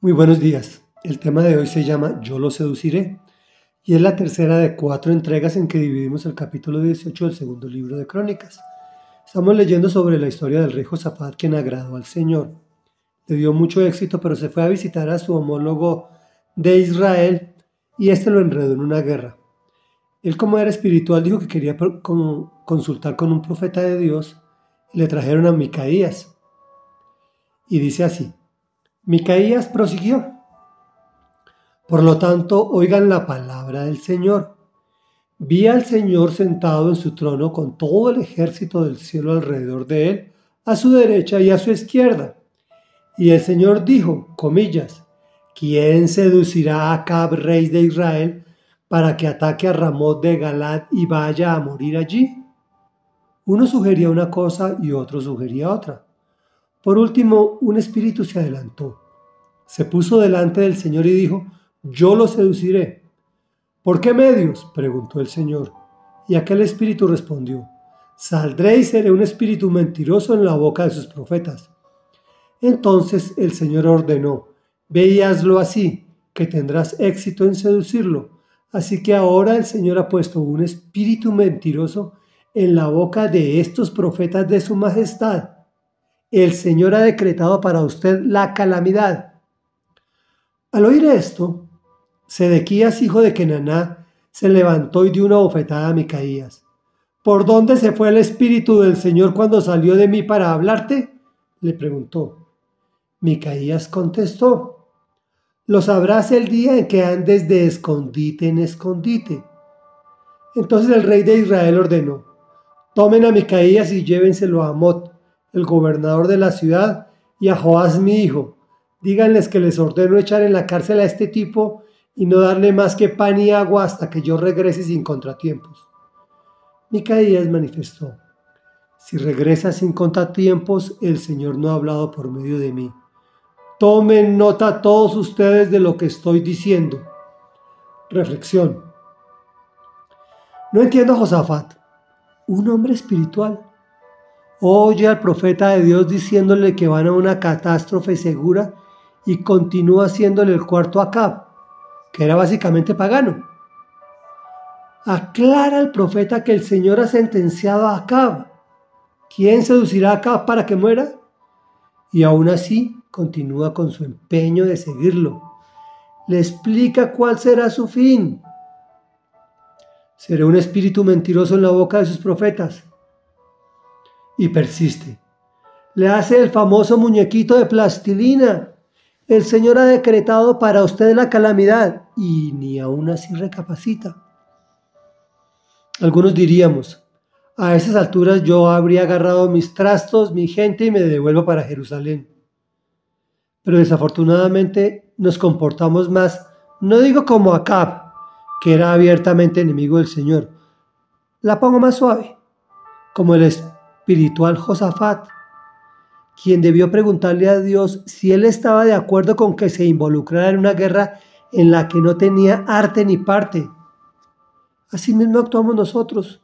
Muy buenos días. El tema de hoy se llama Yo lo seduciré y es la tercera de cuatro entregas en que dividimos el capítulo 18 del segundo libro de Crónicas. Estamos leyendo sobre la historia del rey Josafat quien agradó al Señor. Le dio mucho éxito, pero se fue a visitar a su homólogo de Israel y este lo enredó en una guerra. Él como era espiritual dijo que quería consultar con un profeta de Dios y le trajeron a Micaías. Y dice así, Micaías prosiguió. Por lo tanto, oigan la palabra del Señor. Vi al Señor sentado en su trono con todo el ejército del cielo alrededor de él, a su derecha y a su izquierda. Y el Señor dijo, comillas, ¿quién seducirá a Acab, rey de Israel, para que ataque a Ramot de Galad y vaya a morir allí? Uno sugería una cosa y otro sugería otra. Por último, un espíritu se adelantó. Se puso delante del Señor y dijo, yo lo seduciré. ¿Por qué medios? preguntó el Señor. Y aquel espíritu respondió, saldré y seré un espíritu mentiroso en la boca de sus profetas. Entonces el Señor ordenó, ve así, que tendrás éxito en seducirlo. Así que ahora el Señor ha puesto un espíritu mentiroso en la boca de estos profetas de su majestad el Señor ha decretado para usted la calamidad. Al oír esto, Sedequías, hijo de Kenaná, se levantó y dio una bofetada a Micaías. ¿Por dónde se fue el Espíritu del Señor cuando salió de mí para hablarte? le preguntó. Micaías contestó, lo sabrás el día en que andes de escondite en escondite. Entonces el rey de Israel ordenó, tomen a Micaías y llévenselo a Amot, el gobernador de la ciudad, y a Joás mi hijo. Díganles que les ordeno echar en la cárcel a este tipo y no darle más que pan y agua hasta que yo regrese sin contratiempos. Micaías manifestó, si regresa sin contratiempos, el Señor no ha hablado por medio de mí. Tomen nota todos ustedes de lo que estoy diciendo. Reflexión. No entiendo a Josafat, un hombre espiritual oye al profeta de Dios diciéndole que van a una catástrofe segura y continúa haciéndole el cuarto a Acab, que era básicamente pagano. Aclara el profeta que el Señor ha sentenciado a Acab. ¿Quién seducirá a Acab para que muera? Y aún así continúa con su empeño de seguirlo. Le explica cuál será su fin. Será un espíritu mentiroso en la boca de sus profetas y persiste. Le hace el famoso muñequito de plastilina. El Señor ha decretado para usted la calamidad y ni aún así recapacita. Algunos diríamos, a esas alturas yo habría agarrado mis trastos, mi gente y me devuelvo para Jerusalén. Pero desafortunadamente nos comportamos más, no digo como Acab, que era abiertamente enemigo del Señor, la pongo más suave, como el espiritual Josafat, quien debió preguntarle a Dios si él estaba de acuerdo con que se involucrara en una guerra en la que no tenía arte ni parte. Así mismo actuamos nosotros.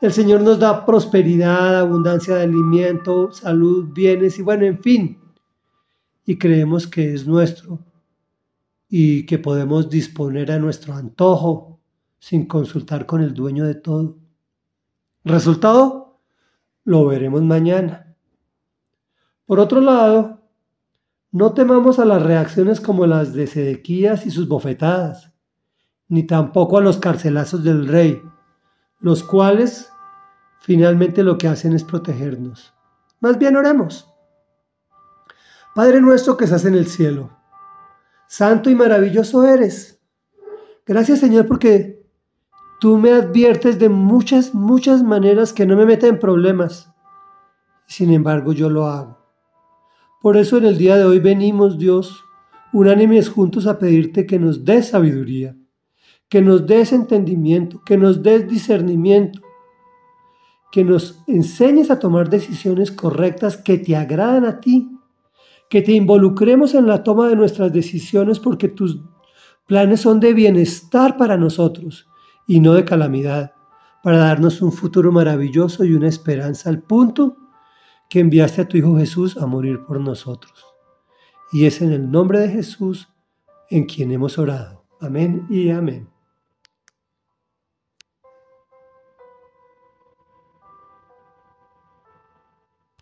El Señor nos da prosperidad, abundancia de alimento, salud, bienes y bueno, en fin. Y creemos que es nuestro y que podemos disponer a nuestro antojo sin consultar con el dueño de todo. Resultado, lo veremos mañana. Por otro lado, no temamos a las reacciones como las de Sedequías y sus bofetadas, ni tampoco a los carcelazos del rey, los cuales finalmente lo que hacen es protegernos. Más bien oremos. Padre nuestro que estás en el cielo, santo y maravilloso eres. Gracias Señor porque Tú me adviertes de muchas, muchas maneras que no me meten en problemas. Sin embargo, yo lo hago. Por eso en el día de hoy venimos, Dios, unánimes juntos a pedirte que nos des sabiduría, que nos des entendimiento, que nos des discernimiento, que nos enseñes a tomar decisiones correctas que te agradan a ti, que te involucremos en la toma de nuestras decisiones porque tus planes son de bienestar para nosotros y no de calamidad, para darnos un futuro maravilloso y una esperanza al punto que enviaste a tu Hijo Jesús a morir por nosotros. Y es en el nombre de Jesús en quien hemos orado. Amén y amén.